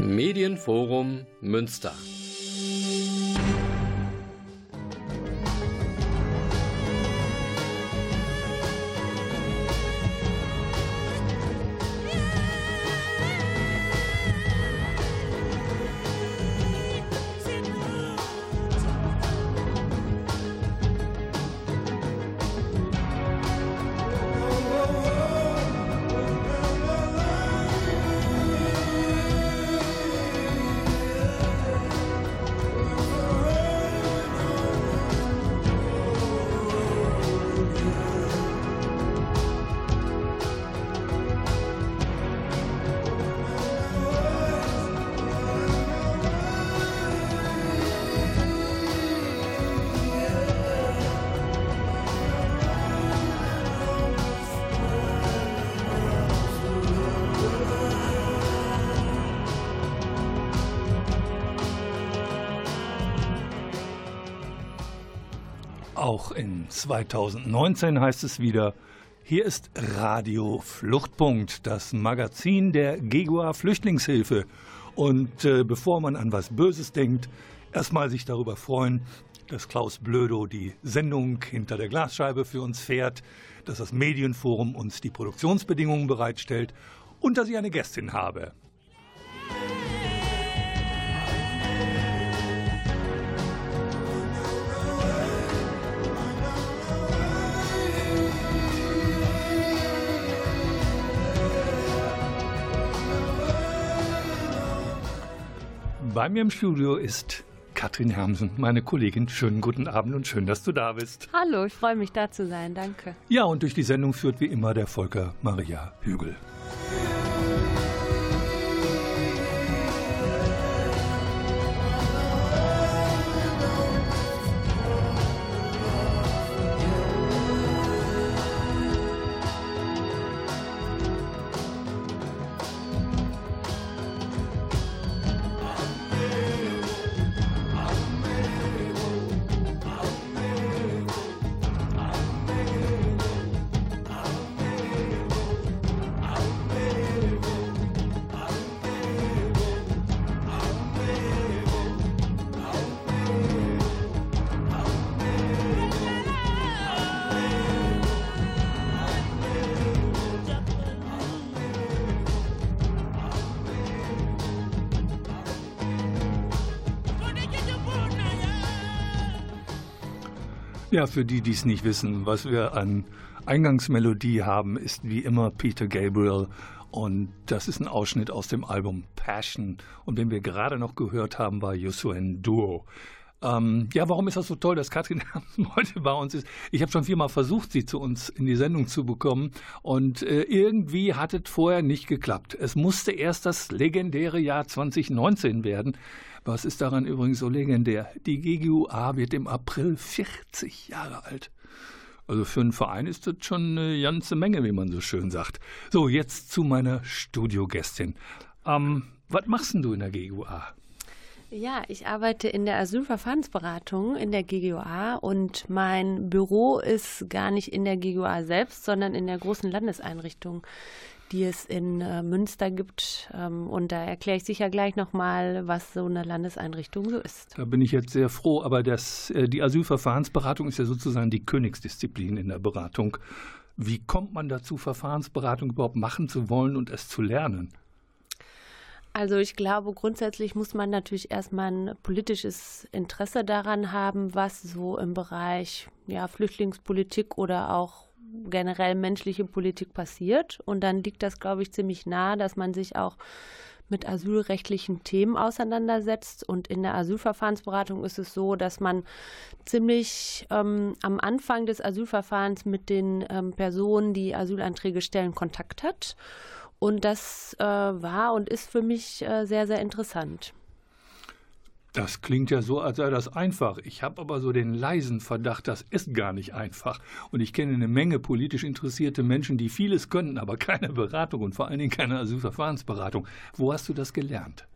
Medienforum Münster. 2019 heißt es wieder, hier ist Radio Fluchtpunkt, das Magazin der Gegua Flüchtlingshilfe. Und äh, bevor man an was Böses denkt, erstmal sich darüber freuen, dass Klaus Blödo die Sendung hinter der Glasscheibe für uns fährt, dass das Medienforum uns die Produktionsbedingungen bereitstellt und dass ich eine Gästin habe. Bei mir im Studio ist Katrin Hermsen, meine Kollegin. Schönen guten Abend und schön, dass du da bist. Hallo, ich freue mich da zu sein. Danke. Ja, und durch die Sendung führt wie immer der Volker Maria Hügel. Ja, für die, die es nicht wissen, was wir an Eingangsmelodie haben, ist wie immer Peter Gabriel. Und das ist ein Ausschnitt aus dem Album Passion. Und den wir gerade noch gehört haben, war Yusuen Duo. Ähm, ja, warum ist das so toll, dass Katrin heute bei uns ist? Ich habe schon viermal versucht, sie zu uns in die Sendung zu bekommen und äh, irgendwie hat es vorher nicht geklappt. Es musste erst das legendäre Jahr 2019 werden. Was ist daran übrigens so legendär? Die GGUA wird im April 40 Jahre alt. Also für einen Verein ist das schon eine ganze Menge, wie man so schön sagt. So, jetzt zu meiner Studiogästin. Ähm, was machst denn du in der GGUA? Ja, ich arbeite in der Asylverfahrensberatung in der GGUA und mein Büro ist gar nicht in der GGUA selbst, sondern in der großen Landeseinrichtung, die es in äh, Münster gibt. Ähm, und da erkläre ich sicher gleich nochmal, was so eine Landeseinrichtung so ist. Da bin ich jetzt sehr froh, aber das, äh, die Asylverfahrensberatung ist ja sozusagen die Königsdisziplin in der Beratung. Wie kommt man dazu, Verfahrensberatung überhaupt machen zu wollen und es zu lernen? Also ich glaube, grundsätzlich muss man natürlich erstmal ein politisches Interesse daran haben, was so im Bereich ja, Flüchtlingspolitik oder auch generell menschliche Politik passiert. Und dann liegt das, glaube ich, ziemlich nahe, dass man sich auch mit asylrechtlichen Themen auseinandersetzt. Und in der Asylverfahrensberatung ist es so, dass man ziemlich ähm, am Anfang des Asylverfahrens mit den ähm, Personen, die Asylanträge stellen, Kontakt hat. Und das äh, war und ist für mich äh, sehr, sehr interessant. Das klingt ja so, als sei das einfach. Ich habe aber so den leisen Verdacht, das ist gar nicht einfach. Und ich kenne eine Menge politisch interessierte Menschen, die vieles könnten, aber keine Beratung und vor allen Dingen keine Asylverfahrensberatung. Wo hast du das gelernt?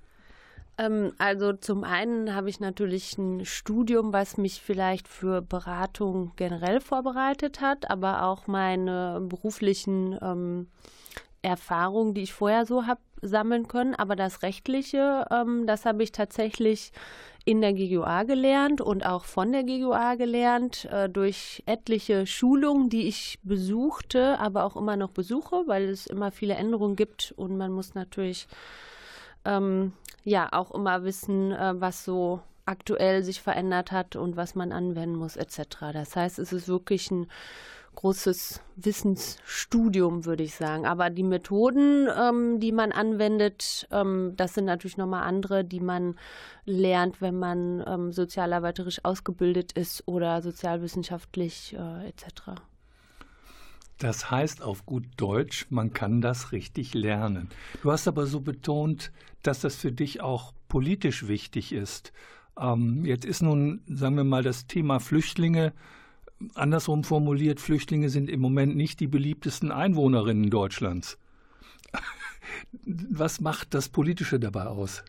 Ähm, also zum einen habe ich natürlich ein Studium, was mich vielleicht für Beratung generell vorbereitet hat, aber auch meine beruflichen ähm, Erfahrungen, die ich vorher so habe sammeln können. Aber das Rechtliche, ähm, das habe ich tatsächlich in der GGUA gelernt und auch von der GGUA gelernt, äh, durch etliche Schulungen, die ich besuchte, aber auch immer noch besuche, weil es immer viele Änderungen gibt und man muss natürlich ähm, ja auch immer wissen, äh, was so aktuell sich verändert hat und was man anwenden muss, etc. Das heißt, es ist wirklich ein großes Wissensstudium, würde ich sagen. Aber die Methoden, ähm, die man anwendet, ähm, das sind natürlich nochmal andere, die man lernt, wenn man ähm, sozialarbeiterisch ausgebildet ist oder sozialwissenschaftlich äh, etc. Das heißt auf gut Deutsch, man kann das richtig lernen. Du hast aber so betont, dass das für dich auch politisch wichtig ist. Ähm, jetzt ist nun, sagen wir mal, das Thema Flüchtlinge andersrum formuliert, Flüchtlinge sind im Moment nicht die beliebtesten Einwohnerinnen Deutschlands. Was macht das Politische dabei aus?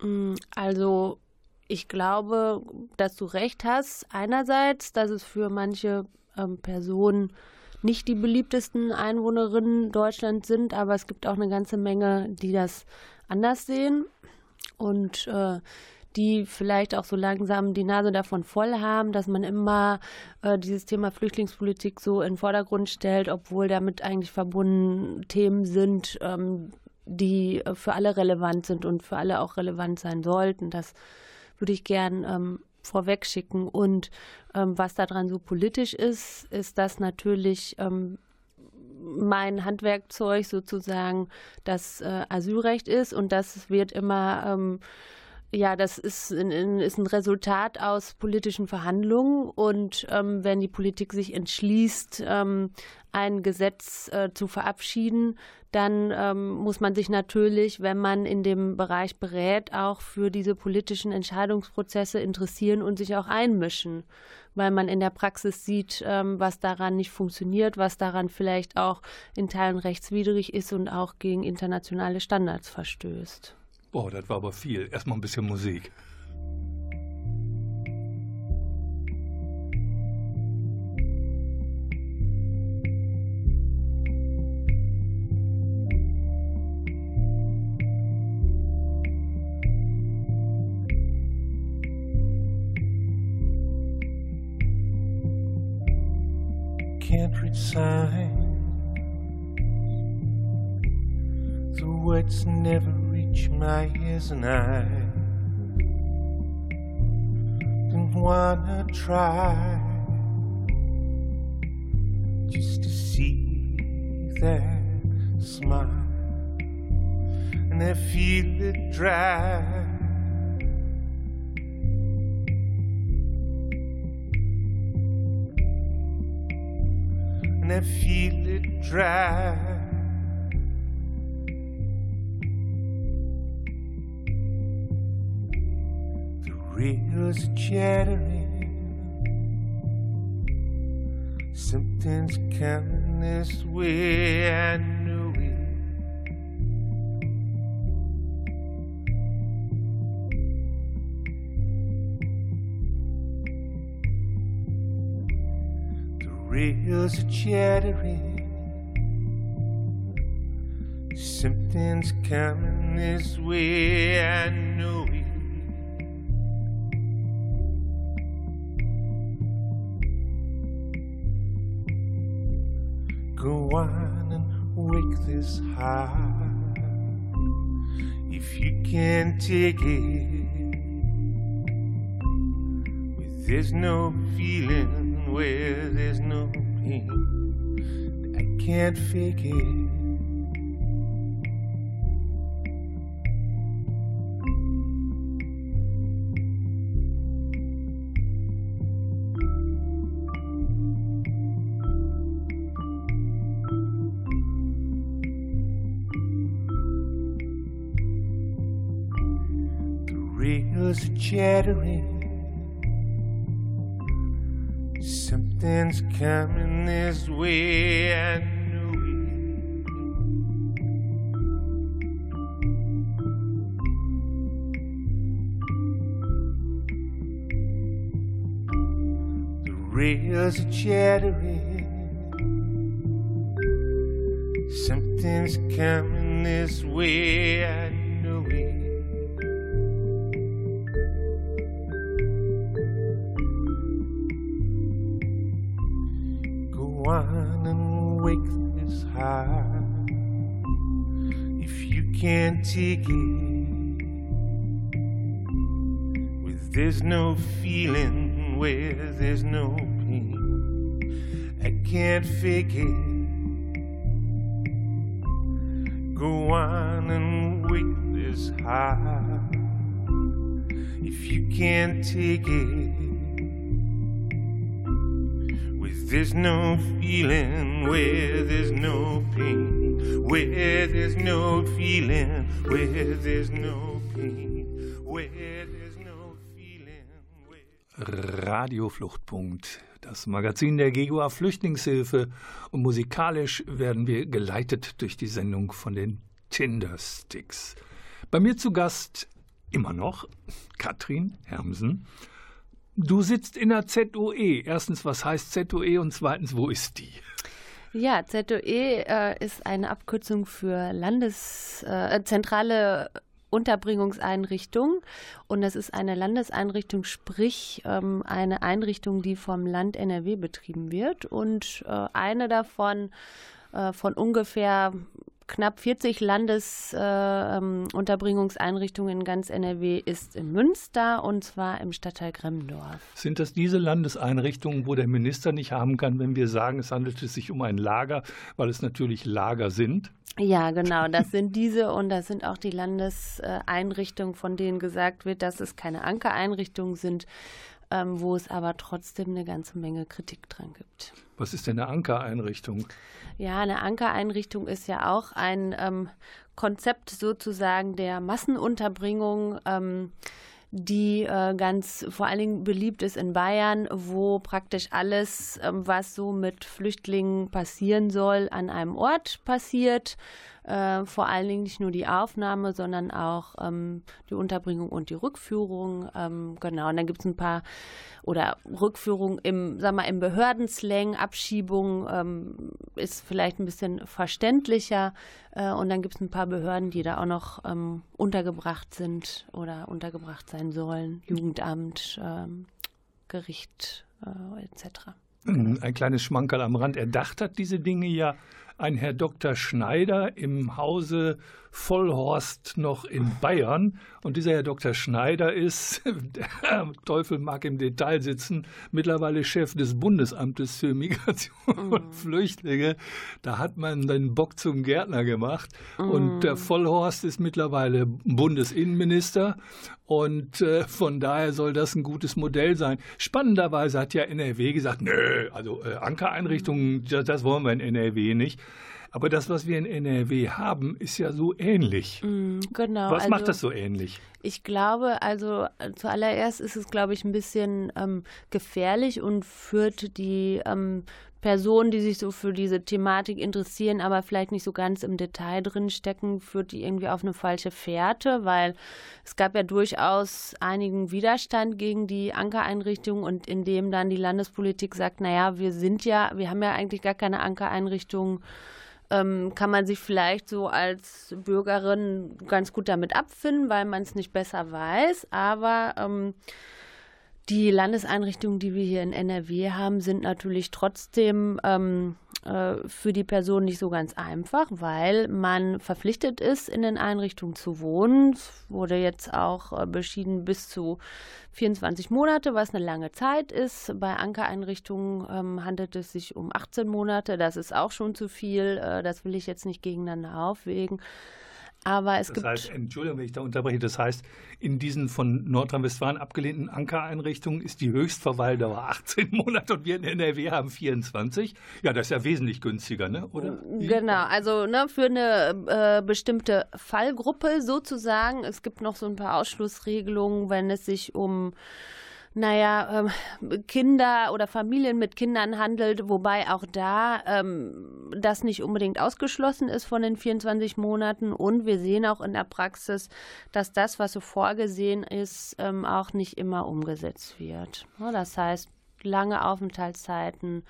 Mm, also ich glaube, dass du recht hast. Einerseits, dass es für manche ähm, Personen nicht die beliebtesten Einwohnerinnen Deutschlands sind, aber es gibt auch eine ganze Menge, die das anders sehen. Und äh, die vielleicht auch so langsam die Nase davon voll haben, dass man immer äh, dieses Thema Flüchtlingspolitik so in den Vordergrund stellt, obwohl damit eigentlich verbunden Themen sind, ähm, die äh, für alle relevant sind und für alle auch relevant sein sollten. Das würde ich gern ähm, vorweg schicken. Und ähm, was daran so politisch ist, ist das natürlich ähm, mein Handwerkzeug sozusagen das äh, Asylrecht ist und das wird immer ähm, ja, das ist ein, ist ein Resultat aus politischen Verhandlungen. Und ähm, wenn die Politik sich entschließt, ähm, ein Gesetz äh, zu verabschieden, dann ähm, muss man sich natürlich, wenn man in dem Bereich berät, auch für diese politischen Entscheidungsprozesse interessieren und sich auch einmischen, weil man in der Praxis sieht, ähm, was daran nicht funktioniert, was daran vielleicht auch in Teilen rechtswidrig ist und auch gegen internationale Standards verstößt. Boah, das war aber viel. Erstmal ein bisschen Musik. Can't signs. The words never my ears and I didn't wanna try just to see that smile and I feel it dry. And I feel it dry. Wheels chattering. Something's coming this way, I knew it. The rails are chattering. Something's coming this way, I knew it. Go on and wake this heart if you can take it. There's no feeling, where there's no pain, I can't fake it. Chattering. Something's coming this way, I knew it. The rails are chattering. Something's coming this way, I Where there's no feeling, where there's no pain, I can't fake it. Go on and wake this heart if you can't take it. with there's no feeling, where there's no pain, where there's no feeling, where there's no pain, where there's no feeling. Radiofluchtpunkt, das Magazin der GEGUA Flüchtlingshilfe und musikalisch werden wir geleitet durch die Sendung von den Tindersticks. Bei mir zu Gast immer noch Katrin Hermsen. Du sitzt in der ZOE. Erstens, was heißt ZOE und zweitens, wo ist die? Ja, ZOE äh, ist eine Abkürzung für Landes, äh, Unterbringungseinrichtung. Und das ist eine Landeseinrichtung, sprich ähm, eine Einrichtung, die vom Land NRW betrieben wird. Und äh, eine davon äh, von ungefähr knapp 40 Landesunterbringungseinrichtungen äh, in ganz NRW ist in Münster und zwar im Stadtteil Gremmendorf. Sind das diese Landeseinrichtungen, wo der Minister nicht haben kann, wenn wir sagen, es handelt sich um ein Lager, weil es natürlich Lager sind? Ja, genau, das sind diese und das sind auch die Landeseinrichtungen, von denen gesagt wird, dass es keine Ankereinrichtungen sind, ähm, wo es aber trotzdem eine ganze Menge Kritik dran gibt. Was ist denn eine Ankereinrichtung? Ja, eine Ankereinrichtung ist ja auch ein ähm, Konzept sozusagen der Massenunterbringung. Ähm, die äh, ganz vor allen Dingen beliebt ist in Bayern, wo praktisch alles, ähm, was so mit Flüchtlingen passieren soll, an einem Ort passiert. Äh, vor allen Dingen nicht nur die Aufnahme, sondern auch ähm, die Unterbringung und die Rückführung. Ähm, genau, und dann gibt es ein paar oder Rückführung im, sag mal, im Behördenslang, Abschiebung ähm, ist vielleicht ein bisschen verständlicher. Äh, und dann gibt es ein paar Behörden, die da auch noch ähm, untergebracht sind oder untergebracht sein sollen. Jugendamt, ähm, Gericht äh, etc. Ein kleines Schmankerl am Rand. Erdacht hat diese Dinge ja ein Herr Dr. Schneider im Hause Vollhorst noch in Bayern. Und dieser Herr Dr. Schneider ist, der Teufel mag im Detail sitzen, mittlerweile Chef des Bundesamtes für Migration mhm. und Flüchtlinge. Da hat man den Bock zum Gärtner gemacht. Mhm. Und der Vollhorst ist mittlerweile Bundesinnenminister. Und äh, von daher soll das ein gutes Modell sein. Spannenderweise hat ja NRW gesagt, nö, also äh, Ankereinrichtungen, das, das wollen wir in NRW nicht. Aber das, was wir in NRW haben, ist ja so ähnlich. Mm, genau. Was also, macht das so ähnlich? Ich glaube, also äh, zuallererst ist es, glaube ich, ein bisschen ähm, gefährlich und führt die ähm, Personen, die sich so für diese Thematik interessieren, aber vielleicht nicht so ganz im Detail drin stecken, führt die irgendwie auf eine falsche Fährte, weil es gab ja durchaus einigen Widerstand gegen die Ankereinrichtung und indem dann die Landespolitik sagt, naja, wir sind ja, wir haben ja eigentlich gar keine Ankereinrichtungen ähm, kann man sich vielleicht so als Bürgerin ganz gut damit abfinden, weil man es nicht besser weiß. Aber ähm, die Landeseinrichtungen, die wir hier in NRW haben, sind natürlich trotzdem ähm, äh, für die Person nicht so ganz einfach, weil man verpflichtet ist, in den Einrichtungen zu wohnen. Es wurde jetzt auch äh, beschieden bis zu 24 Monate, was eine lange Zeit ist. Bei Ankereinrichtungen ähm, handelt es sich um 18 Monate. Das ist auch schon zu viel. Äh, das will ich jetzt nicht gegeneinander aufwägen. Aber es das gibt. Heißt, Entschuldigung, wenn ich da unterbreche. Das heißt, in diesen von Nordrhein-Westfalen abgelehnten Ankereinrichtungen ist die Höchstverweildauer 18 Monate und wir in NRW haben 24. Ja, das ist ja wesentlich günstiger, ne? oder? Genau, also ne, für eine äh, bestimmte Fallgruppe sozusagen. Es gibt noch so ein paar Ausschlussregelungen, wenn es sich um naja, ähm, Kinder oder Familien mit Kindern handelt, wobei auch da ähm, das nicht unbedingt ausgeschlossen ist von den 24 Monaten. Und wir sehen auch in der Praxis, dass das, was so vorgesehen ist, ähm, auch nicht immer umgesetzt wird. Das heißt, lange Aufenthaltszeiten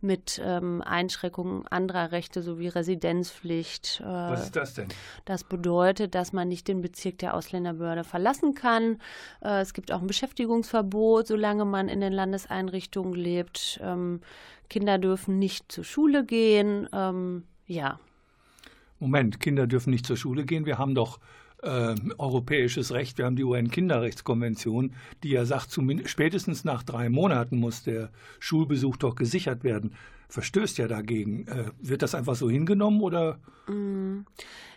mit ähm, Einschränkungen anderer Rechte sowie Residenzpflicht. Äh, Was ist das denn? Das bedeutet, dass man nicht den Bezirk der Ausländerbehörde verlassen kann. Äh, es gibt auch ein Beschäftigungsverbot, solange man in den Landeseinrichtungen lebt. Ähm, Kinder dürfen nicht zur Schule gehen. Ähm, ja. Moment, Kinder dürfen nicht zur Schule gehen. Wir haben doch äh, europäisches Recht. Wir haben die UN-Kinderrechtskonvention, die ja sagt, spätestens nach drei Monaten muss der Schulbesuch doch gesichert werden. Verstößt ja dagegen. Äh, wird das einfach so hingenommen oder? Mm.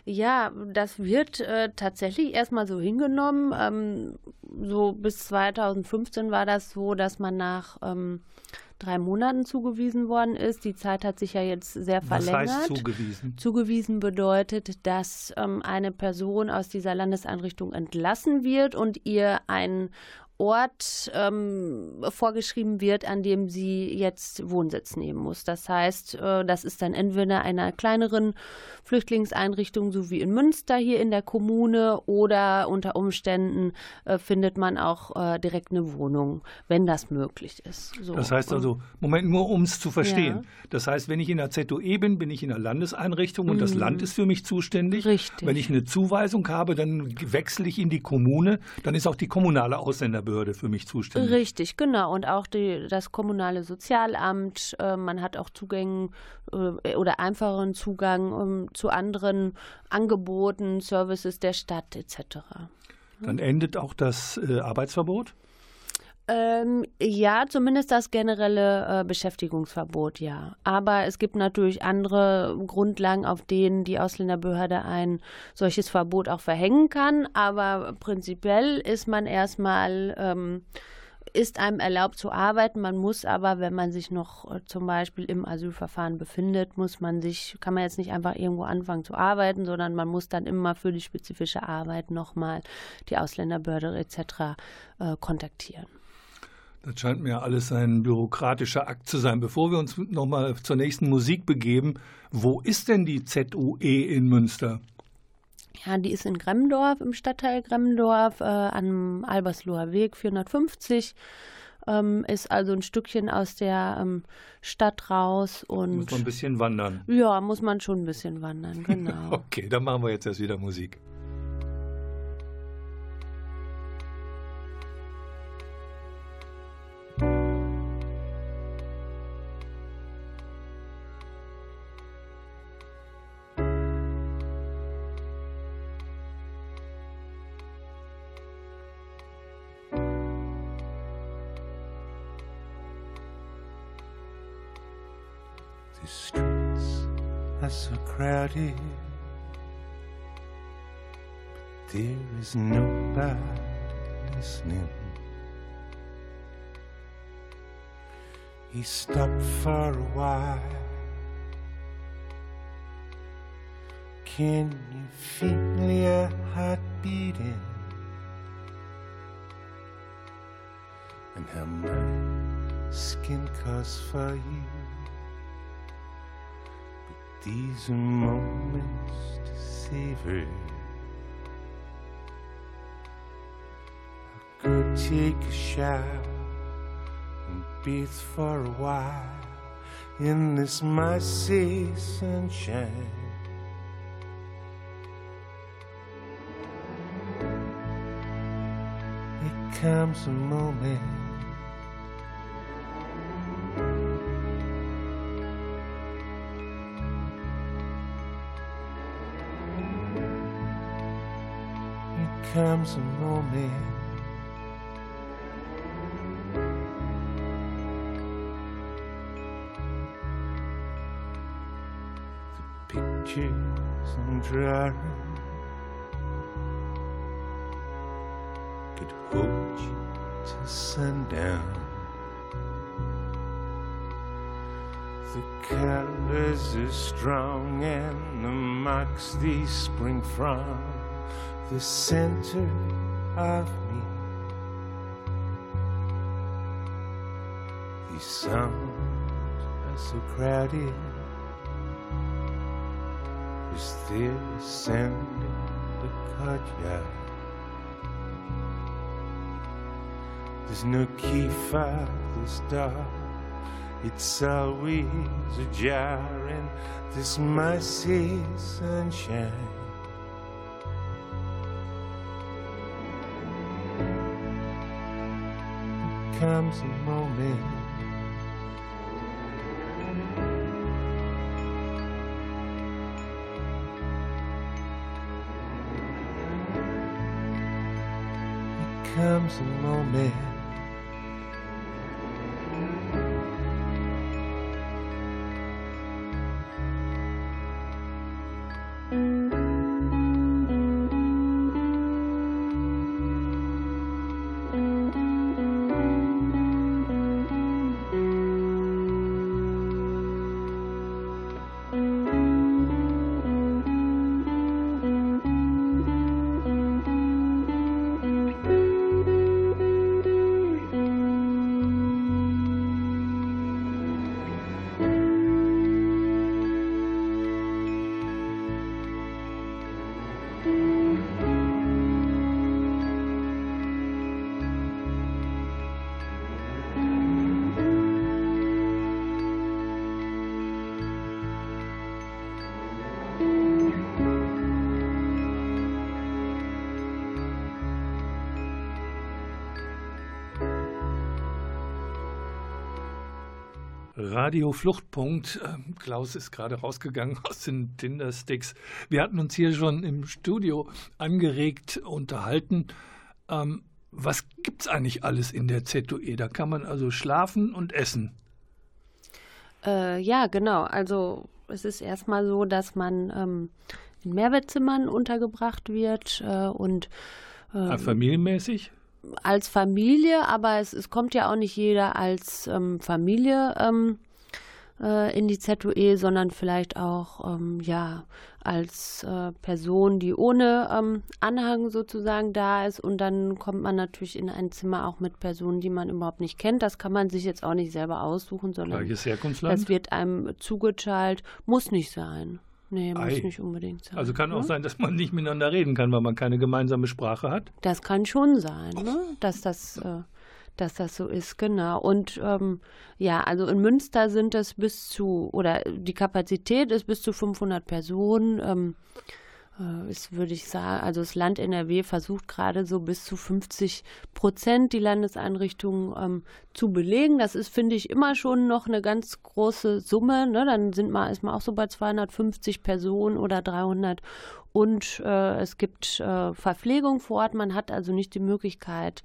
Ja, das wird äh, tatsächlich erstmal so hingenommen. Ähm, so bis 2015 war das so, dass man nach ähm, drei Monaten zugewiesen worden ist. Die Zeit hat sich ja jetzt sehr verlängert. Was heißt zugewiesen? Zugewiesen bedeutet, dass ähm, eine Person aus dieser Landeseinrichtung entlassen wird und ihr ein Ort ähm, vorgeschrieben wird, an dem sie jetzt Wohnsitz nehmen muss. Das heißt, äh, das ist dann entweder einer kleineren Flüchtlingseinrichtung, so wie in Münster hier in der Kommune, oder unter Umständen äh, findet man auch äh, direkt eine Wohnung, wenn das möglich ist. So. Das heißt also, Moment, nur um es zu verstehen. Ja. Das heißt, wenn ich in der ZOE bin, bin ich in der Landeseinrichtung und mhm. das Land ist für mich zuständig. Richtig. Wenn ich eine Zuweisung habe, dann wechsle ich in die Kommune, dann ist auch die kommunale Ausländerbehörde Behörde für mich zuständig. Richtig, genau. Und auch die, das kommunale Sozialamt. Äh, man hat auch Zugänge äh, oder einfacheren Zugang um, zu anderen Angeboten, Services der Stadt etc. Dann endet auch das äh, Arbeitsverbot? Ähm, ja, zumindest das generelle äh, Beschäftigungsverbot, ja. Aber es gibt natürlich andere Grundlagen, auf denen die Ausländerbehörde ein solches Verbot auch verhängen kann. Aber prinzipiell ist man erstmal, ähm, ist einem erlaubt zu arbeiten. Man muss aber, wenn man sich noch äh, zum Beispiel im Asylverfahren befindet, muss man sich, kann man jetzt nicht einfach irgendwo anfangen zu arbeiten, sondern man muss dann immer für die spezifische Arbeit nochmal die Ausländerbehörde etc. Äh, kontaktieren. Das scheint mir alles ein bürokratischer Akt zu sein. Bevor wir uns nochmal zur nächsten Musik begeben, wo ist denn die ZUE in Münster? Ja, die ist in Gremmendorf, im Stadtteil Gremmendorf, äh, am Albersloher Weg 450. Ähm, ist also ein Stückchen aus der ähm, Stadt raus und. Muss man ein bisschen wandern. Ja, muss man schon ein bisschen wandern, genau. okay, dann machen wir jetzt erst wieder Musik. Crowded, but there is nobody listening. He stopped for a while. Can you feel your heart beating? And how my skin calls for you? These moments to savor. I could take a shower and bathe for a while in this mercy sunshine. It comes a moment comes a moment the pictures I'm drawing could hold you till sundown. The colors are strong and the marks they spring from the center of me. These sounds are so crowded. Is sand in the courtyard? There's no key for this door. It's always ajar, and this must say sunshine. Comes a moment. comes a moment Radio Fluchtpunkt. Ähm, Klaus ist gerade rausgegangen aus den Tinder-Sticks. Wir hatten uns hier schon im Studio angeregt unterhalten. Ähm, was gibt es eigentlich alles in der ZOE? Da kann man also schlafen und essen. Äh, ja, genau. Also es ist erstmal so, dass man ähm, in Mehrbettzimmern untergebracht wird äh, und ähm, familienmäßig? als Familie, aber es, es, kommt ja auch nicht jeder als ähm, Familie ähm, äh, in die ZUE, sondern vielleicht auch ähm, ja als äh, Person, die ohne ähm, Anhang sozusagen da ist. Und dann kommt man natürlich in ein Zimmer auch mit Personen, die man überhaupt nicht kennt. Das kann man sich jetzt auch nicht selber aussuchen, sondern das wird einem zugeteilt. Muss nicht sein. Nee, muss Ei. nicht unbedingt sein. Also kann auch ne? sein, dass man nicht miteinander reden kann, weil man keine gemeinsame Sprache hat. Das kann schon sein, ne? dass das äh, dass das so ist, genau. Und ähm, ja, also in Münster sind es bis zu, oder die Kapazität ist bis zu 500 Personen. Ähm, äh, würde ich sagen, also das Land NRW versucht gerade so bis zu 50 Prozent die Landeseinrichtungen ähm, zu belegen. Das ist, finde ich, immer schon noch eine ganz große Summe. Ne? Dann sind man, ist man auch so bei 250 Personen oder 300 und äh, es gibt äh, Verpflegung vor Ort. Man hat also nicht die Möglichkeit,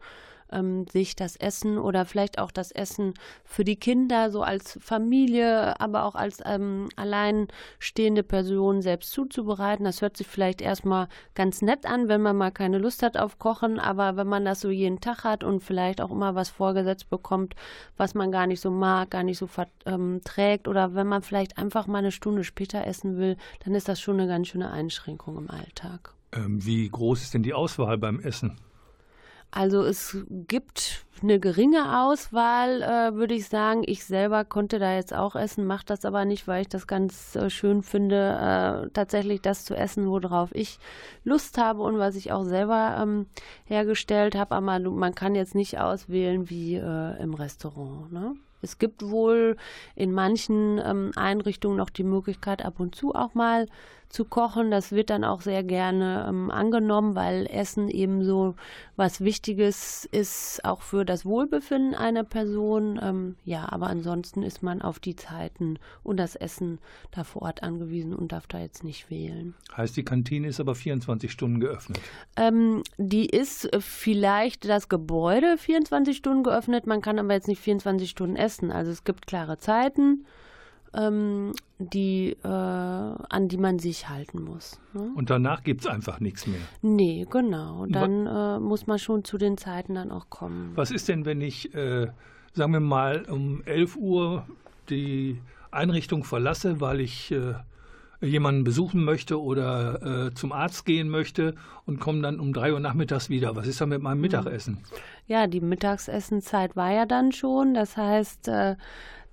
ähm, sich das Essen oder vielleicht auch das Essen für die Kinder so als Familie, aber auch als ähm, alleinstehende Person selbst zuzubereiten. Das hört sich vielleicht erstmal ganz nett an, wenn man mal keine Lust hat auf Kochen, aber wenn man das so jeden Tag hat und vielleicht auch immer was vorgesetzt bekommt, was man gar nicht so mag, gar nicht so verträgt ähm, oder wenn man vielleicht einfach mal eine Stunde später essen will, dann ist das schon eine ganz schöne Einschränkung im Alltag. Ähm, wie groß ist denn die Auswahl beim Essen? Also es gibt eine geringe Auswahl, äh, würde ich sagen. Ich selber konnte da jetzt auch essen, mache das aber nicht, weil ich das ganz äh, schön finde, äh, tatsächlich das zu essen, worauf ich Lust habe und was ich auch selber ähm, hergestellt habe. Aber man kann jetzt nicht auswählen wie äh, im Restaurant. Ne? Es gibt wohl in manchen ähm, Einrichtungen noch die Möglichkeit, ab und zu auch mal zu kochen. Das wird dann auch sehr gerne ähm, angenommen, weil Essen eben so was Wichtiges ist, auch für das Wohlbefinden einer Person. Ähm, ja, aber ansonsten ist man auf die Zeiten und das Essen da vor Ort angewiesen und darf da jetzt nicht wählen. Heißt, die Kantine ist aber 24 Stunden geöffnet? Ähm, die ist vielleicht das Gebäude 24 Stunden geöffnet. Man kann aber jetzt nicht 24 Stunden essen. Also es gibt klare Zeiten ähm, die, äh, an die man sich halten muss. Ne? Und danach gibt es einfach nichts mehr. Nee, genau. Dann äh, muss man schon zu den Zeiten dann auch kommen. Was ist denn, wenn ich, äh, sagen wir mal, um 11 Uhr die Einrichtung verlasse, weil ich äh, jemanden besuchen möchte oder äh, zum Arzt gehen möchte und komme dann um drei Uhr nachmittags wieder. Was ist da mit meinem hm. Mittagessen? Ja, die Mittagsessenzeit war ja dann schon. Das heißt, äh,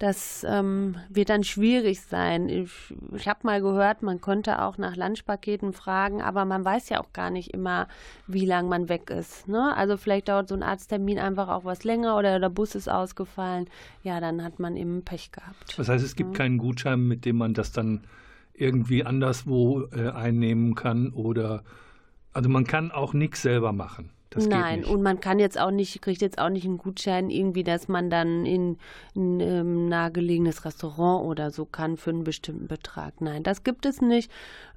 das ähm, wird dann schwierig sein. Ich, ich habe mal gehört, man könnte auch nach Lunchpaketen fragen, aber man weiß ja auch gar nicht immer, wie lange man weg ist. Ne? Also vielleicht dauert so ein Arzttermin einfach auch was länger oder der Bus ist ausgefallen. Ja, dann hat man eben Pech gehabt. Das heißt, es gibt ja. keinen Gutschein, mit dem man das dann irgendwie anderswo äh, einnehmen kann oder also man kann auch nichts selber machen. Das Nein, und man kann jetzt auch nicht, kriegt jetzt auch nicht einen Gutschein irgendwie, dass man dann in ein ähm, nahegelegenes Restaurant oder so kann für einen bestimmten Betrag. Nein, das gibt es nicht.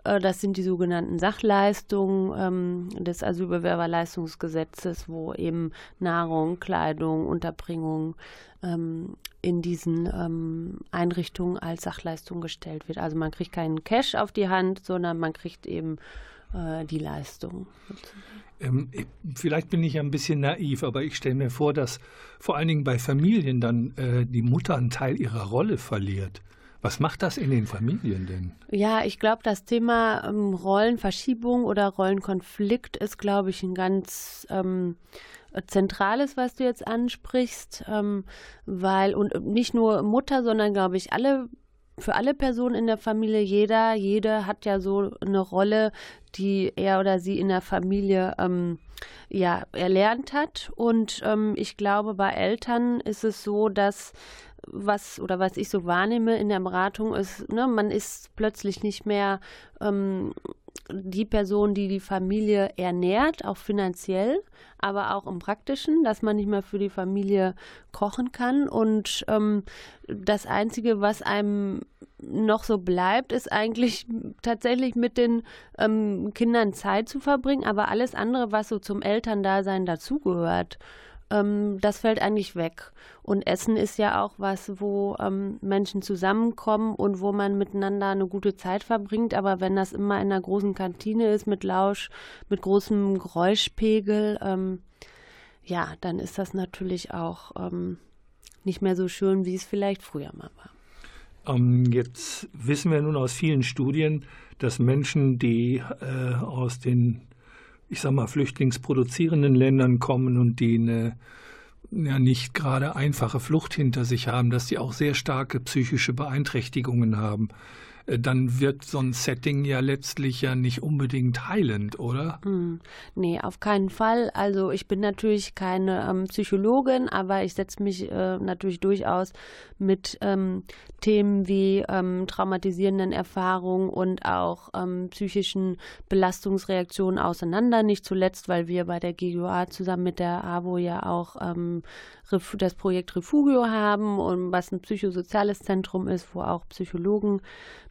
Äh, das sind die sogenannten Sachleistungen ähm, des Asylbewerberleistungsgesetzes, wo eben Nahrung, Kleidung, Unterbringung ähm, in diesen Einrichtungen als Sachleistung gestellt wird. Also man kriegt keinen Cash auf die Hand, sondern man kriegt eben äh, die Leistung. Ähm, vielleicht bin ich ein bisschen naiv, aber ich stelle mir vor, dass vor allen Dingen bei Familien dann äh, die Mutter einen Teil ihrer Rolle verliert. Was macht das in den Familien denn? Ja, ich glaube, das Thema ähm, Rollenverschiebung oder Rollenkonflikt ist, glaube ich, ein ganz ähm, zentrales, was du jetzt ansprichst, ähm, weil und nicht nur Mutter, sondern glaube ich alle für alle Personen in der Familie, jeder, jede hat ja so eine Rolle, die er oder sie in der Familie ähm, ja erlernt hat. Und ähm, ich glaube, bei Eltern ist es so, dass was oder was ich so wahrnehme in der Beratung ist, ne, man ist plötzlich nicht mehr ähm, die Person, die die Familie ernährt, auch finanziell, aber auch im Praktischen, dass man nicht mehr für die Familie kochen kann. Und ähm, das Einzige, was einem noch so bleibt, ist eigentlich tatsächlich mit den ähm, Kindern Zeit zu verbringen, aber alles andere, was so zum Elterndasein dazugehört, ähm, das fällt eigentlich weg. Und Essen ist ja auch was, wo ähm, Menschen zusammenkommen und wo man miteinander eine gute Zeit verbringt. Aber wenn das immer in einer großen Kantine ist, mit Lausch, mit großem Geräuschpegel, ähm, ja, dann ist das natürlich auch ähm, nicht mehr so schön, wie es vielleicht früher mal war. Ähm, jetzt wissen wir nun aus vielen Studien, dass Menschen, die äh, aus den ich sag mal, flüchtlingsproduzierenden Ländern kommen und die eine ja nicht gerade einfache Flucht hinter sich haben, dass die auch sehr starke psychische Beeinträchtigungen haben. Äh, dann wird so ein Setting ja letztlich ja nicht unbedingt heilend, oder? Mm, nee, auf keinen Fall. Also ich bin natürlich keine ähm, Psychologin, aber ich setze mich äh, natürlich durchaus mit ähm, Themen wie ähm, traumatisierenden Erfahrungen und auch ähm, psychischen Belastungsreaktionen auseinander. Nicht zuletzt, weil wir bei der GUA zusammen mit der AWO ja auch ähm, das Projekt Refugio haben und was ein psychosoziales Zentrum ist, wo auch Psychologen,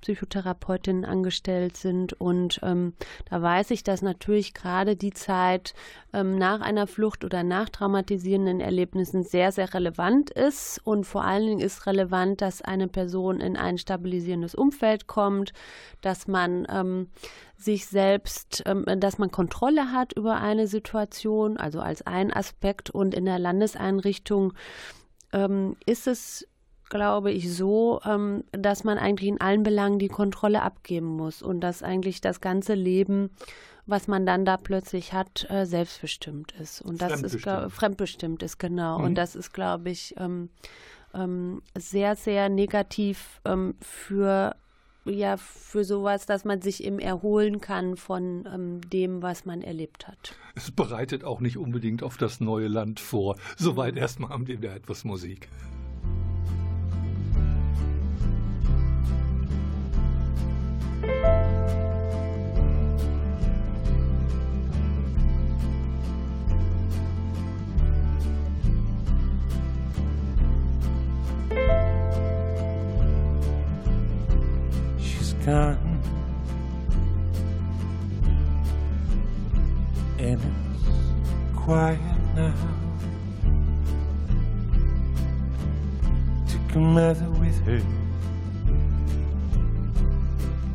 Psychotherapeutinnen angestellt sind. Und ähm, da weiß ich, dass natürlich gerade die Zeit ähm, nach einer Flucht oder nach traumatisierenden Erlebnissen sehr, sehr relevant ist. Und vor allen Dingen ist relevant, dass eine Person in ein stabilisierendes Umfeld kommt, dass man ähm, sich selbst, ähm, dass man Kontrolle hat über eine Situation, also als ein Aspekt. Und in der Landeseinrichtung ähm, ist es glaube ich, so, ähm, dass man eigentlich in allen Belangen die Kontrolle abgeben muss und dass eigentlich das ganze Leben, was man dann da plötzlich hat, äh, selbstbestimmt ist. Und das ist glaub, fremdbestimmt ist, genau. Mhm. Und das ist, glaube ich, ähm, ähm, sehr, sehr negativ für ja für sowas, dass man sich eben erholen kann von ähm, dem, was man erlebt hat. Es bereitet auch nicht unbedingt auf das neue Land vor. Soweit erstmal haben wir etwas Musik. And it's quiet now. Took a mother with her,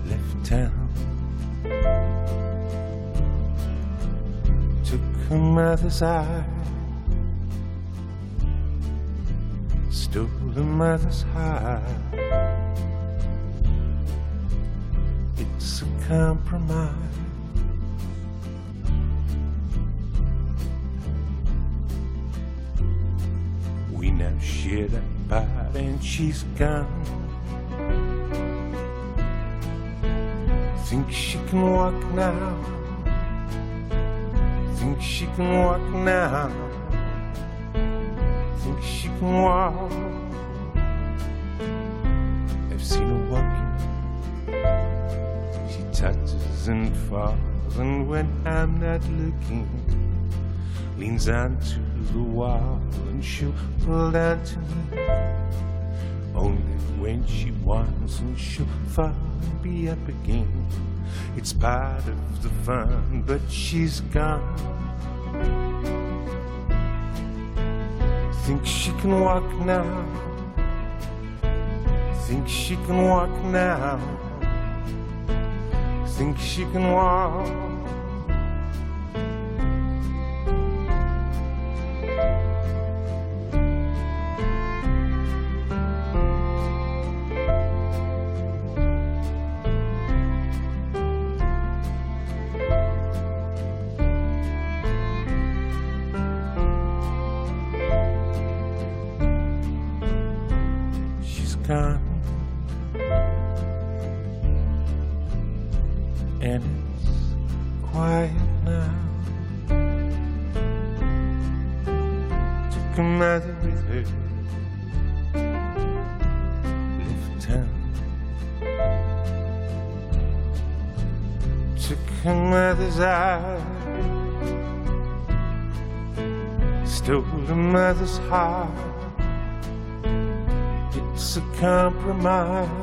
left town. Took her mother's eye, stole her mother's heart. Compromise. We now share that bite and she's gone. Think she can walk now. Think she can walk now. Think she can walk. I've seen her walking. And falls, and when I'm not looking, leans onto the wall and she'll pull down to me. Only when she wants, and she'll fall and be up again. It's part of the fun, but she's gone. Think she can walk now. Think she can walk now. Think she can walk. It's a compromise.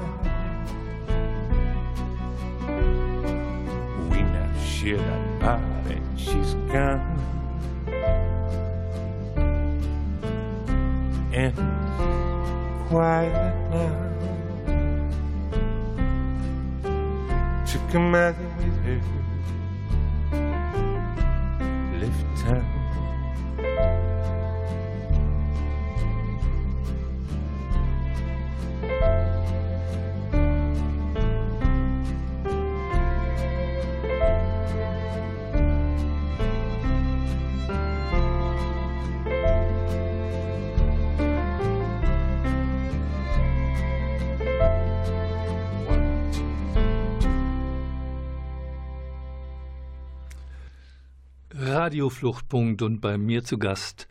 Radiofluchtpunkt und bei mir zu Gast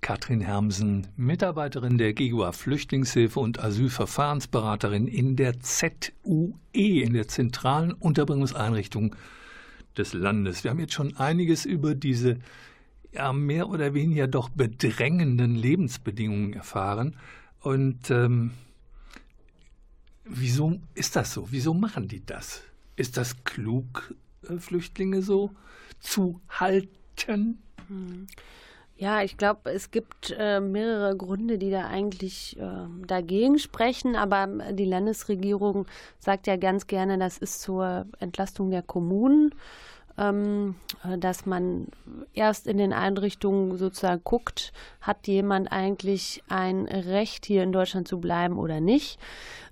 Katrin Hermsen, Mitarbeiterin der GEGUA Flüchtlingshilfe und Asylverfahrensberaterin in der ZUE, in der zentralen Unterbringungseinrichtung des Landes. Wir haben jetzt schon einiges über diese ja, mehr oder weniger doch bedrängenden Lebensbedingungen erfahren. Und ähm, wieso ist das so? Wieso machen die das? Ist das klug, äh, Flüchtlinge so zu halten? Ja, ich glaube, es gibt äh, mehrere Gründe, die da eigentlich äh, dagegen sprechen, aber die Landesregierung sagt ja ganz gerne, das ist zur Entlastung der Kommunen, ähm, äh, dass man erst in den Einrichtungen sozusagen guckt, hat jemand eigentlich ein Recht, hier in Deutschland zu bleiben oder nicht.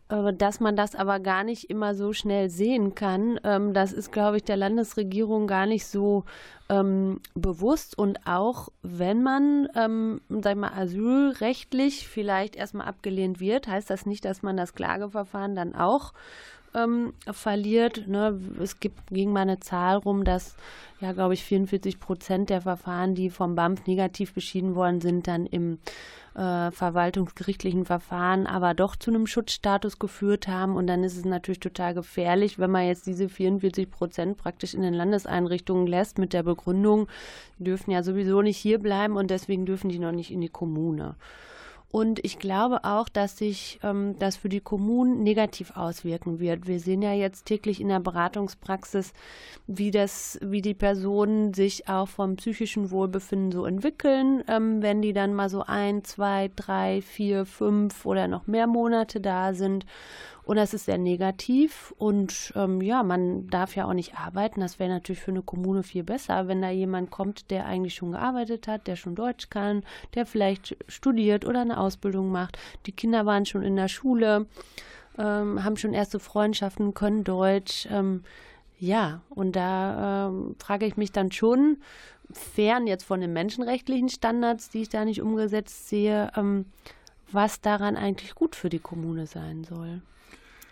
Äh, Dass man das aber gar nicht immer so schnell sehen kann, ähm, das ist, glaube ich, der Landesregierung gar nicht so ähm, bewusst. Und auch wenn man, ähm, sag mal, asylrechtlich vielleicht erstmal abgelehnt wird, heißt das nicht, dass man das Klageverfahren dann auch ähm, verliert. Ne? Es gibt, ging mal eine Zahl rum, dass ja, glaube ich, 44 Prozent der Verfahren, die vom BAMF negativ beschieden worden sind, dann im äh, verwaltungsgerichtlichen Verfahren aber doch zu einem Schutzstatus geführt haben. Und dann ist es natürlich total gefährlich, wenn man jetzt diese 44 Prozent praktisch in den Landeseinrichtungen lässt mit der Begründung, die dürfen ja sowieso nicht hier bleiben und deswegen dürfen die noch nicht in die Kommune. Und ich glaube auch, dass sich ähm, das für die Kommunen negativ auswirken wird. Wir sehen ja jetzt täglich in der Beratungspraxis, wie das, wie die Personen sich auch vom psychischen Wohlbefinden so entwickeln, ähm, wenn die dann mal so ein, zwei, drei, vier, fünf oder noch mehr Monate da sind. Und das ist sehr negativ. Und ähm, ja, man darf ja auch nicht arbeiten. Das wäre natürlich für eine Kommune viel besser, wenn da jemand kommt, der eigentlich schon gearbeitet hat, der schon Deutsch kann, der vielleicht studiert oder eine Ausbildung macht. Die Kinder waren schon in der Schule. ähm, haben schon erste Freundschaften, können Deutsch. Ähm, ja, und da ähm, frage ich mich dann schon, fern jetzt von den menschenrechtlichen Standards, die ich da nicht umgesetzt sehe, ähm, was daran eigentlich gut für die Kommune sein soll.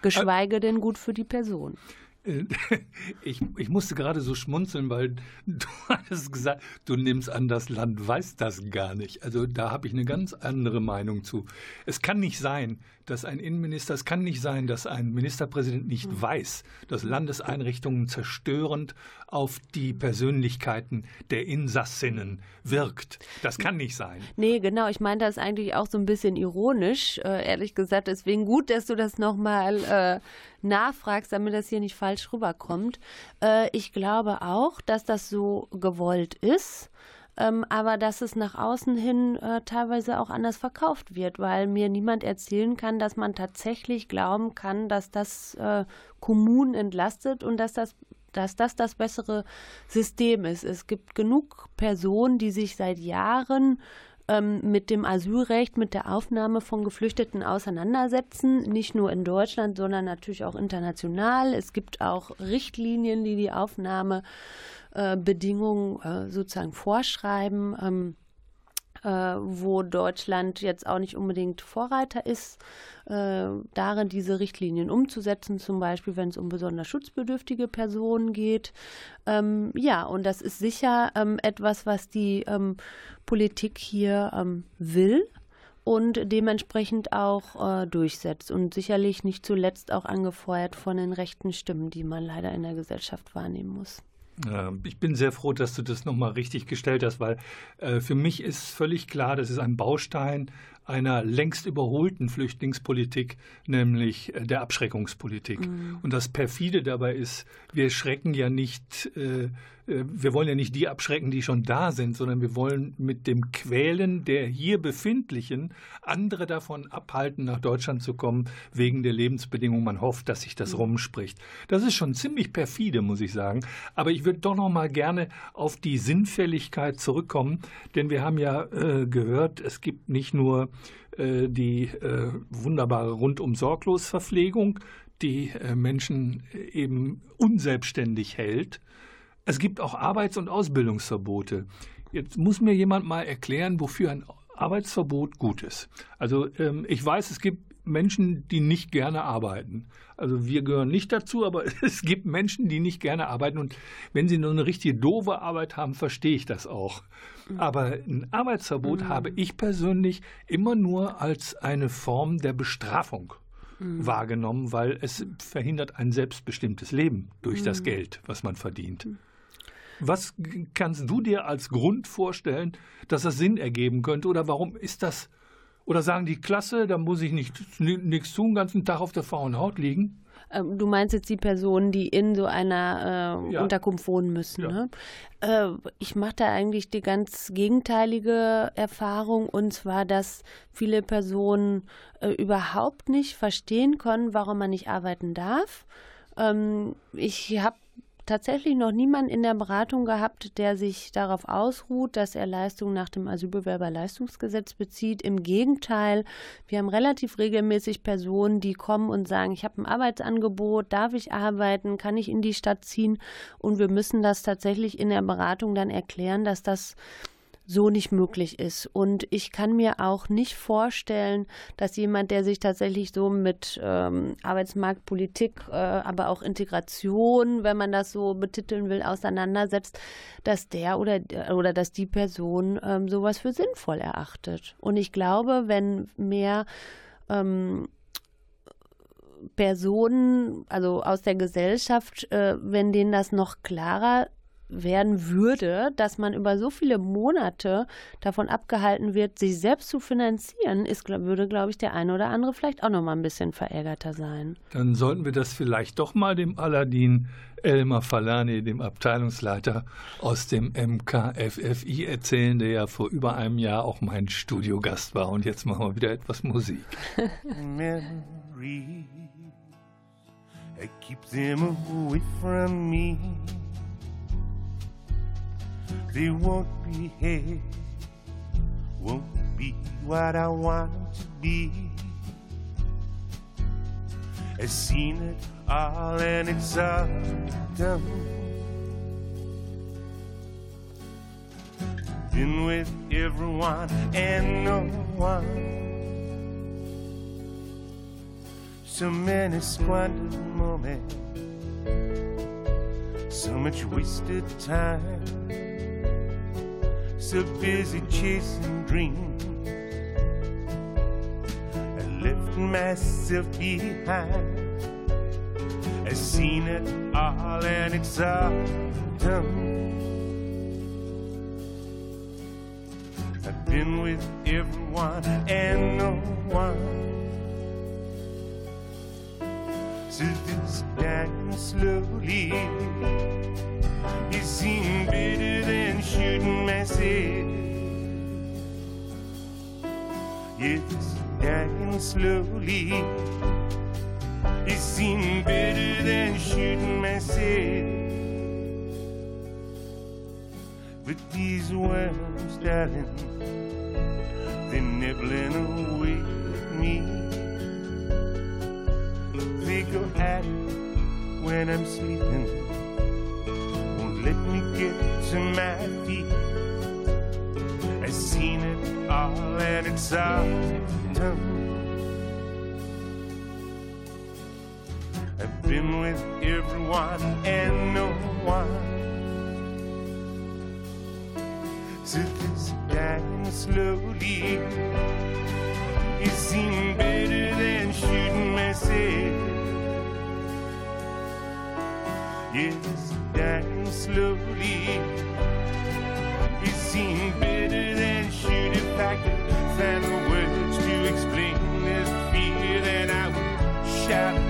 Geschweige denn gut für die Person. Ich, ich musste gerade so schmunzeln, weil du hattest gesagt, du nimmst an, das Land weiß das gar nicht. Also da habe ich eine ganz andere Meinung zu. Es kann nicht sein, dass ein Innenminister, es kann nicht sein, dass ein Ministerpräsident nicht mhm. weiß, dass Landeseinrichtungen zerstörend auf die Persönlichkeiten der Insassinnen wirkt. Das kann nicht sein. Nee, genau. Ich meine das eigentlich auch so ein bisschen ironisch, äh, ehrlich gesagt. Deswegen gut, dass du das nochmal äh, nachfragst, damit das hier nicht falsch rüberkommt. Äh, ich glaube auch, dass das so gewollt ist ähm, aber dass es nach außen hin äh, teilweise auch anders verkauft wird, weil mir niemand erzählen kann, dass man tatsächlich glauben kann, dass das äh, Kommunen entlastet und dass das dass das das bessere System ist. Es gibt genug Personen, die sich seit Jahren ähm, mit dem Asylrecht, mit der Aufnahme von Geflüchteten auseinandersetzen, nicht nur in Deutschland, sondern natürlich auch international. Es gibt auch Richtlinien, die die Aufnahme äh, äh, sozusagen vorschreiben, ähm, äh, wo Deutschland jetzt auch nicht unbedingt Vorreiter ist, äh, darin diese Richtlinien umzusetzen, zum Beispiel wenn es um besonders schutzbedürftige Personen geht. Ähm, ja, und das ist sicher ähm, etwas, was die ähm, Politik hier ähm, will und dementsprechend auch äh, durchsetzt und sicherlich nicht zuletzt auch angefeuert von den rechten Stimmen, die man leider in der Gesellschaft wahrnehmen muss. Ich bin sehr froh, dass du das nochmal richtig gestellt hast, weil äh, für mich ist völlig klar, das ist ein Baustein einer längst überholten Flüchtlingspolitik, nämlich äh, der Abschreckungspolitik. Mhm. Und das perfide dabei ist, wir schrecken ja nicht äh, wir wollen ja nicht die abschrecken, die schon da sind, sondern wir wollen mit dem Quälen der hier befindlichen andere davon abhalten, nach Deutschland zu kommen, wegen der Lebensbedingungen. Man hofft, dass sich das mhm. rumspricht. Das ist schon ziemlich perfide, muss ich sagen. Aber ich würde doch noch mal gerne auf die Sinnfälligkeit zurückkommen, denn wir haben ja äh, gehört, es gibt nicht nur äh, die äh, wunderbare rundum sorglos Verpflegung, die äh, Menschen eben unselbstständig hält, es gibt auch Arbeits- und Ausbildungsverbote. Jetzt muss mir jemand mal erklären, wofür ein Arbeitsverbot gut ist. Also ähm, ich weiß, es gibt Menschen, die nicht gerne arbeiten. Also wir gehören nicht dazu, aber es gibt Menschen, die nicht gerne arbeiten. Und wenn sie nur eine richtige doofe Arbeit haben, verstehe ich das auch. Mhm. Aber ein Arbeitsverbot mhm. habe ich persönlich immer nur als eine Form der Bestrafung mhm. wahrgenommen, weil es verhindert ein selbstbestimmtes Leben durch das mhm. Geld, was man verdient. Was kannst du dir als Grund vorstellen, dass das Sinn ergeben könnte? Oder warum ist das? Oder sagen die Klasse, da muss ich nicht, nichts tun, den ganzen Tag auf der faulen Haut liegen? Ähm, du meinst jetzt die Personen, die in so einer äh, ja. Unterkunft wohnen müssen. Ja. Ne? Äh, ich mache da eigentlich die ganz gegenteilige Erfahrung und zwar, dass viele Personen äh, überhaupt nicht verstehen können, warum man nicht arbeiten darf. Ähm, ich habe tatsächlich noch niemanden in der Beratung gehabt, der sich darauf ausruht, dass er Leistungen nach dem Asylbewerberleistungsgesetz bezieht. Im Gegenteil, wir haben relativ regelmäßig Personen, die kommen und sagen, ich habe ein Arbeitsangebot, darf ich arbeiten, kann ich in die Stadt ziehen? Und wir müssen das tatsächlich in der Beratung dann erklären, dass das so nicht möglich ist. Und ich kann mir auch nicht vorstellen, dass jemand, der sich tatsächlich so mit ähm, Arbeitsmarktpolitik, äh, aber auch Integration, wenn man das so betiteln will, auseinandersetzt, dass der oder, oder dass die Person ähm, sowas für sinnvoll erachtet. Und ich glaube, wenn mehr ähm, Personen, also aus der Gesellschaft, äh, wenn denen das noch klarer werden würde, dass man über so viele Monate davon abgehalten wird, sich selbst zu finanzieren, ist, würde, glaube ich, der eine oder andere vielleicht auch noch mal ein bisschen verärgerter sein. Dann sollten wir das vielleicht doch mal dem Aladdin Elmar Falani, dem Abteilungsleiter aus dem MKFFI, erzählen, der ja vor über einem Jahr auch mein Studiogast war. Und jetzt machen wir wieder etwas Musik. Memories, I keep them away from me. They won't be here, won't be what I want to be. I've seen it all and it's all done. Been with everyone and no one. So many squandered moments, so much wasted time, so busy chasing dreams. I left myself behind. I've seen it all and it's all done. I've been with everyone and no one. So this dying slowly. It seemed better than shooting myself. Yes, dying slowly. It seemed better than shooting myself. But these worms, darling, they're nibbling away at me. They go at it when I'm sleeping. Let me get to my feet. I've seen it all and it's all done. I've been with everyone and no one. So this dying slowly. It seemed better than shooting myself. Yes, dying slowly. It seemed better than I could find the words to explain this fear that I would shout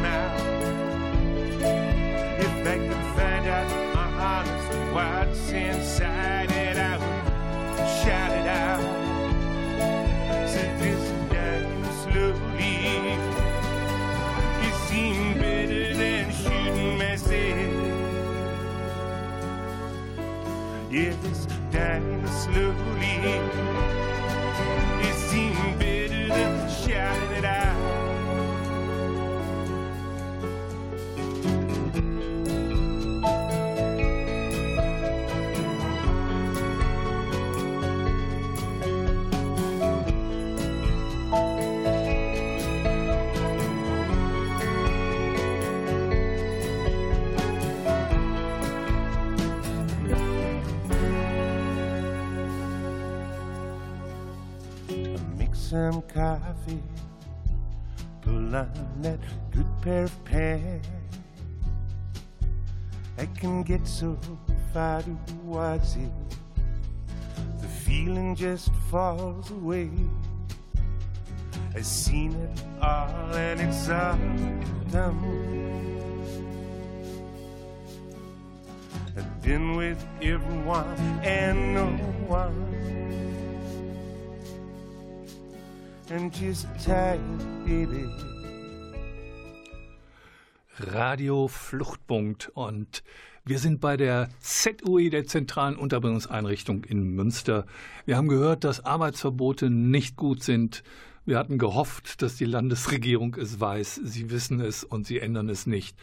some coffee, pull on that good pair of pants. I can get so far towards it, the feeling just falls away. I've seen it all and it's all done. I've been with everyone and no one. Radio Fluchtpunkt und wir sind bei der ZUE, der Zentralen Unterbringungseinrichtung in Münster. Wir haben gehört, dass Arbeitsverbote nicht gut sind. Wir hatten gehofft, dass die Landesregierung es weiß. Sie wissen es und sie ändern es nicht.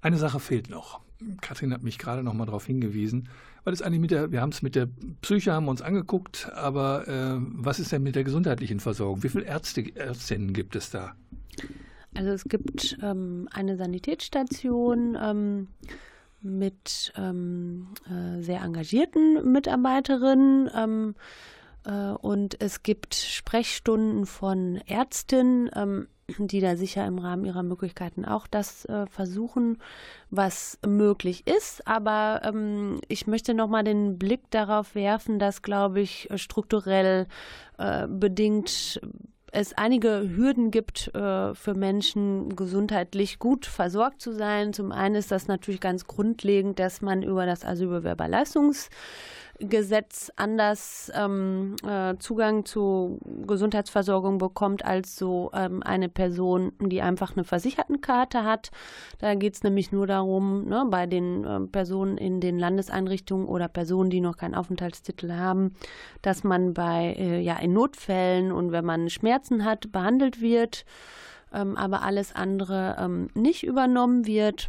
Eine Sache fehlt noch. Katrin hat mich gerade noch mal darauf hingewiesen, weil es eigentlich mit der, wir haben es mit der Psyche haben uns angeguckt, aber äh, was ist denn mit der gesundheitlichen Versorgung? Wie viele Ärzte, Ärztinnen gibt es da? Also es gibt ähm, eine Sanitätsstation ähm, mit ähm, äh, sehr engagierten Mitarbeiterinnen ähm, äh, und es gibt Sprechstunden von Ärztinnen, ähm, die da sicher im Rahmen ihrer Möglichkeiten auch das äh, versuchen, was möglich ist. Aber ähm, ich möchte noch mal den Blick darauf werfen, dass, glaube ich, strukturell äh, bedingt es einige Hürden gibt äh, für Menschen, gesundheitlich gut versorgt zu sein. Zum einen ist das natürlich ganz grundlegend, dass man über das Asylbewerberleistungsgesetz anders ähm, äh, Zugang zu Gesundheitsversorgung bekommt als so ähm, eine Person, die einfach eine Versichertenkarte hat. Da geht es nämlich nur darum, ne, bei den äh, Personen in den Landeseinrichtungen oder Personen, die noch keinen Aufenthaltstitel haben, dass man bei äh, ja in Notfällen und wenn man Schmerzen hat, behandelt wird ähm, aber alles andere ähm, nicht übernommen wird.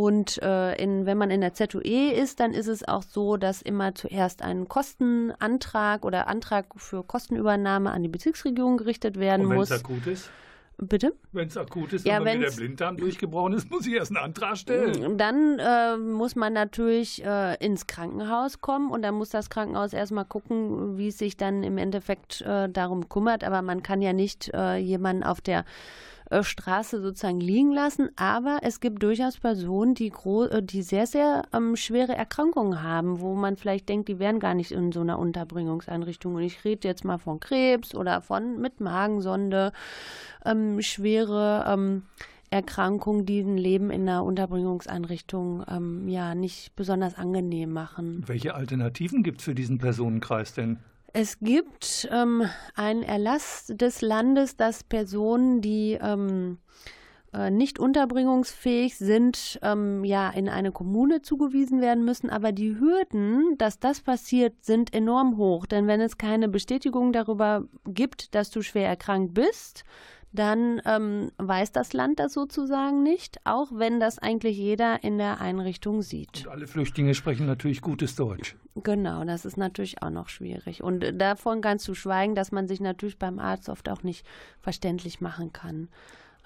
Und äh, in, wenn man in der ZUE ist, dann ist es auch so, dass immer zuerst ein Kostenantrag oder Antrag für Kostenübernahme an die Bezirksregierung gerichtet werden Und muss. Wenn es akut ist? Bitte? Wenn es akut ist Ja, wenn der Blinddarm durchgebrochen ist, muss ich erst einen Antrag stellen. Dann äh, muss man natürlich äh, ins Krankenhaus kommen und dann muss das Krankenhaus erstmal gucken, wie es sich dann im Endeffekt äh, darum kümmert. Aber man kann ja nicht äh, jemanden auf der äh, Straße sozusagen liegen lassen. Aber es gibt durchaus Personen, die, äh, die sehr, sehr ähm, schwere Erkrankungen haben, wo man vielleicht denkt, die wären gar nicht in so einer Unterbringungseinrichtung. Und ich rede jetzt mal von Krebs oder von mit Magensonde, ähm, schwere ähm, Erkrankungen, die ein Leben in einer Unterbringungseinrichtung ähm, ja nicht besonders angenehm machen. Welche Alternativen gibt es für diesen Personenkreis denn? Es gibt ähm, einen Erlass des Landes, dass Personen, die ähm, äh, nicht unterbringungsfähig sind, ähm, ja in eine Kommune zugewiesen werden müssen. Aber die Hürden, dass das passiert, sind enorm hoch. Denn wenn es keine Bestätigung darüber gibt, dass du schwer erkrankt bist, dann ähm, weiß das Land das sozusagen nicht, auch wenn das eigentlich jeder in der Einrichtung sieht. Und alle Flüchtlinge sprechen natürlich gutes Deutsch. Genau, das ist natürlich auch noch schwierig. Und äh, davon ganz zu schweigen, dass man sich natürlich beim Arzt oft auch nicht verständlich machen kann.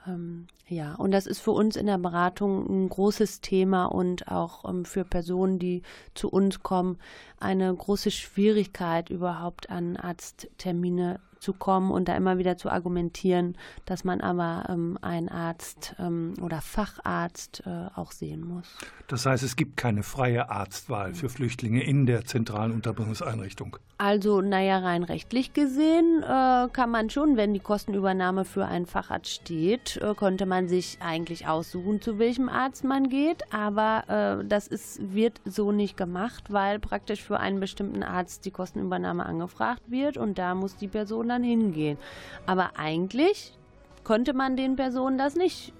Ähm, ja, und das ist für uns in der Beratung ein großes Thema und auch ähm, für Personen, die zu uns kommen, eine große Schwierigkeit, überhaupt an Arzttermine zu kommen und da immer wieder zu argumentieren, dass man aber ähm, einen Arzt ähm, oder Facharzt äh, auch sehen muss. Das heißt, es gibt keine freie Arztwahl für Flüchtlinge in der zentralen Unterbringungseinrichtung. Also, naja, rein rechtlich gesehen äh, kann man schon, wenn die Kostenübernahme für einen Facharzt steht, äh, könnte man sich eigentlich aussuchen, zu welchem Arzt man geht. Aber äh, das ist, wird so nicht gemacht, weil praktisch für einen bestimmten Arzt die Kostenübernahme angefragt wird und da muss die Person dann hingehen. Aber eigentlich könnte man den Personen das nicht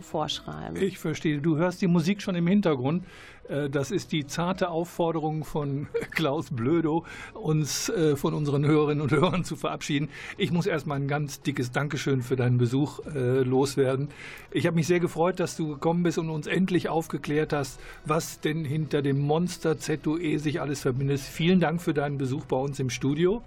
vorschreiben. Ich verstehe. Du hörst die Musik schon im Hintergrund. Äh, Das ist die zarte Aufforderung von Klaus Blödo, uns äh, von unseren Hörerinnen und Hörern zu verabschieden. Ich muss erstmal ein ganz dickes Dankeschön für deinen Besuch äh, loswerden. Ich habe mich sehr gefreut, dass du gekommen bist und uns endlich aufgeklärt hast, was denn hinter dem Monster ZUE sich alles verbindet. Vielen Dank für deinen Besuch bei uns im Studio.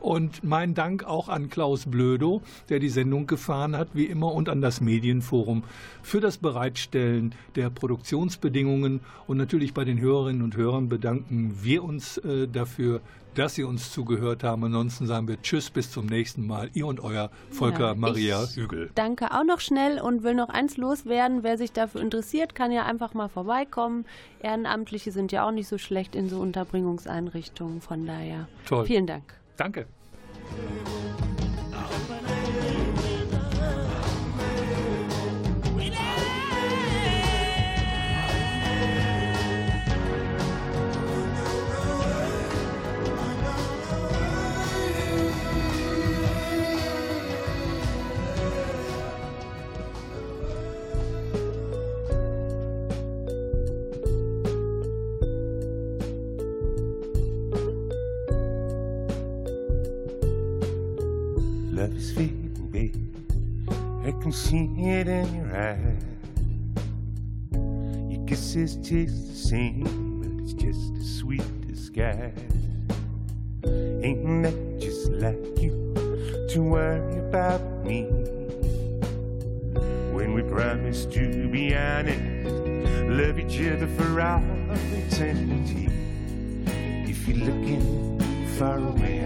Und mein Dank auch an Klaus Blödo, der die Sendung gefahren hat, wie immer, und an das Medienforum für das Bereitstellen der Produktionsbedingungen. Und natürlich bei den Hörerinnen und Hörern bedanken wir uns äh, dafür, dass Sie uns zugehört haben. Ansonsten sagen wir Tschüss, bis zum nächsten Mal. Ihr und euer Volker Ja, Maria Hügel. Danke auch noch schnell und will noch eins loswerden. Wer sich dafür interessiert, kann ja einfach mal vorbeikommen. Ehrenamtliche sind ja auch nicht so schlecht in so Unterbringungseinrichtungen. Von daher Toll. vielen Dank. Danke. Your kisses taste the same, but it's just as sweet skies. Ain't that just like you to worry about me? When we promised to be honest, love each other for all eternity. If you're looking far away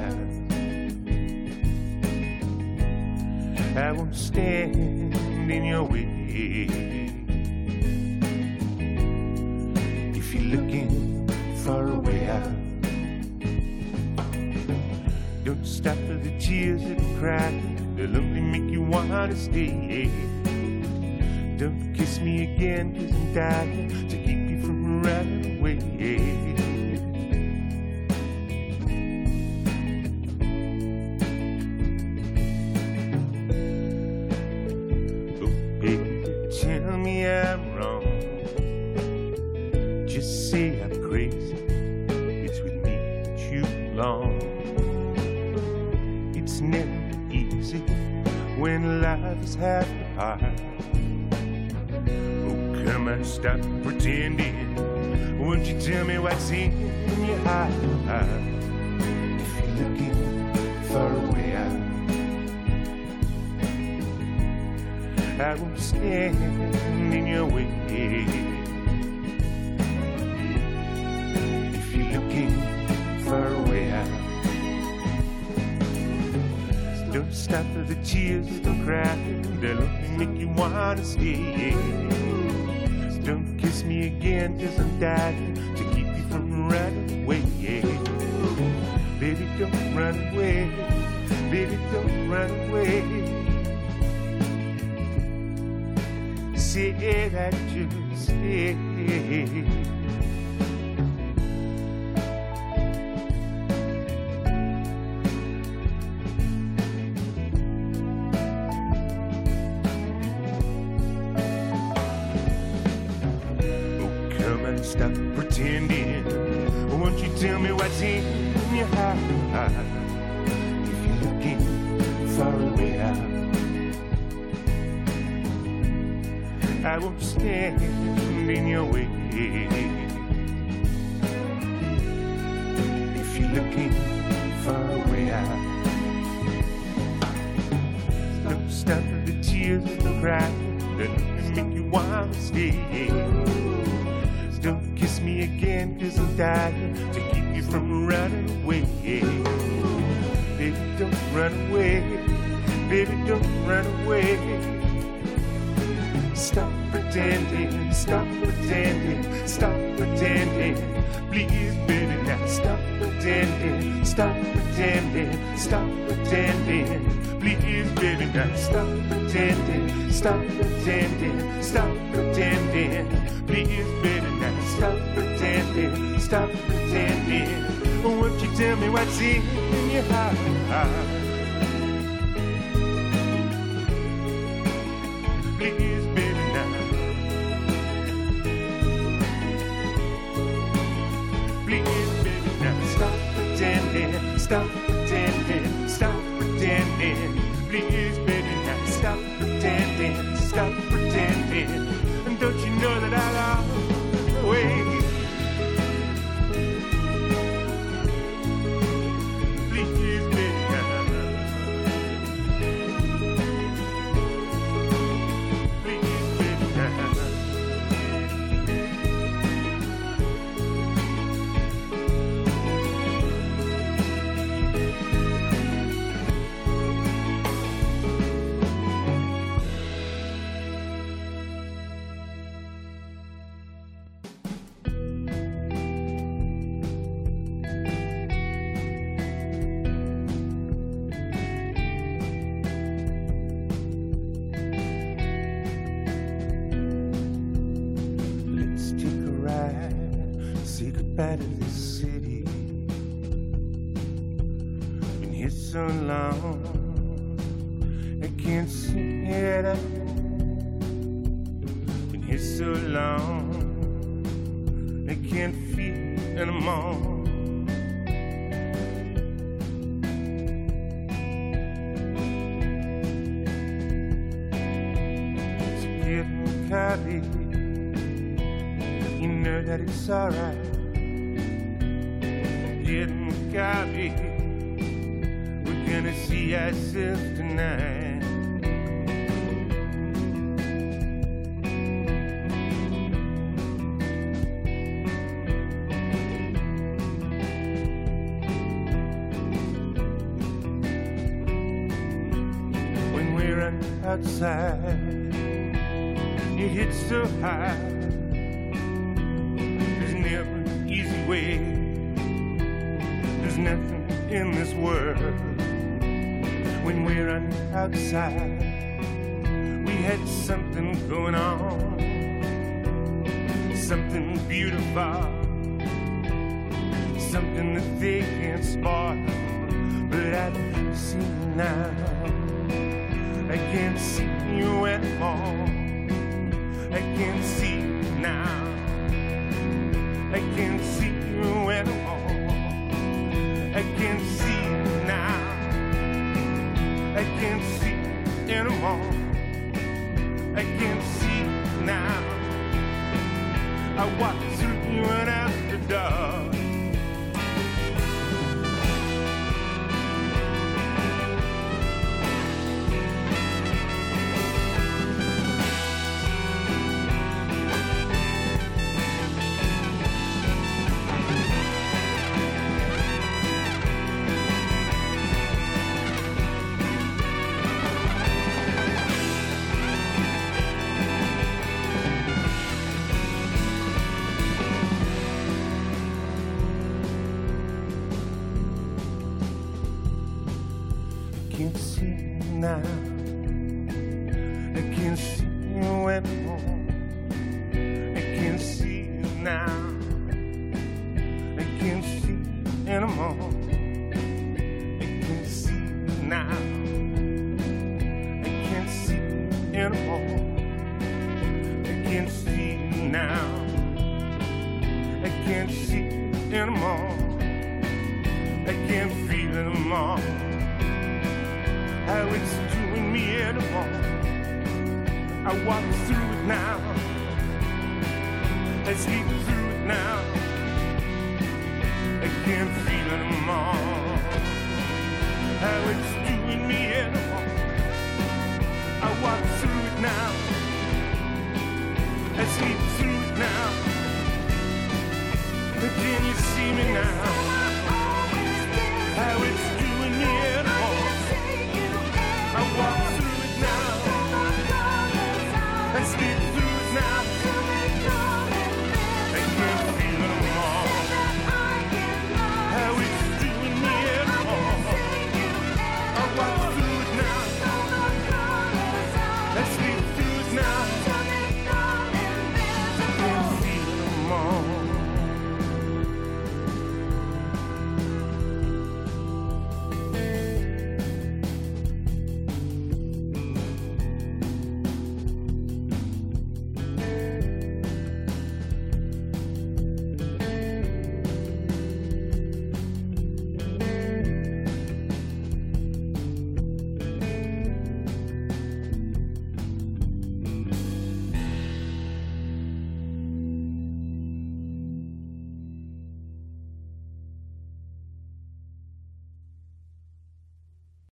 I won't stand in your way. If you're looking far away out, don't stop for the tears that cry. They'll only make you wanna stay. Don't kiss me again, cause I'm dying to keep modesty. Don't kiss me again, isn't that to keep you from running away? Baby, don't run away. Baby, don't run away. Say that you stay. what's in your heart. If you're looking for a way out, I won't stand in your way. Пока. alright. Getting cloudy. We're gonna see ourselves tonight. When we're outside, you hit so high. in this world when we're on outside. We had something going on, something beautiful, something that they can't spot. But I see now, I can't see you anymore. I can't anymore. I can't see now. I can't see anymore. I can't feel anymore how it's doing me anymore. I walk through it now. I sleep through it now. I can't feel anymore. How it's doing me anymore. I walk now. I sleep through it now. But can you see me now? How it's doing me anymore. I walk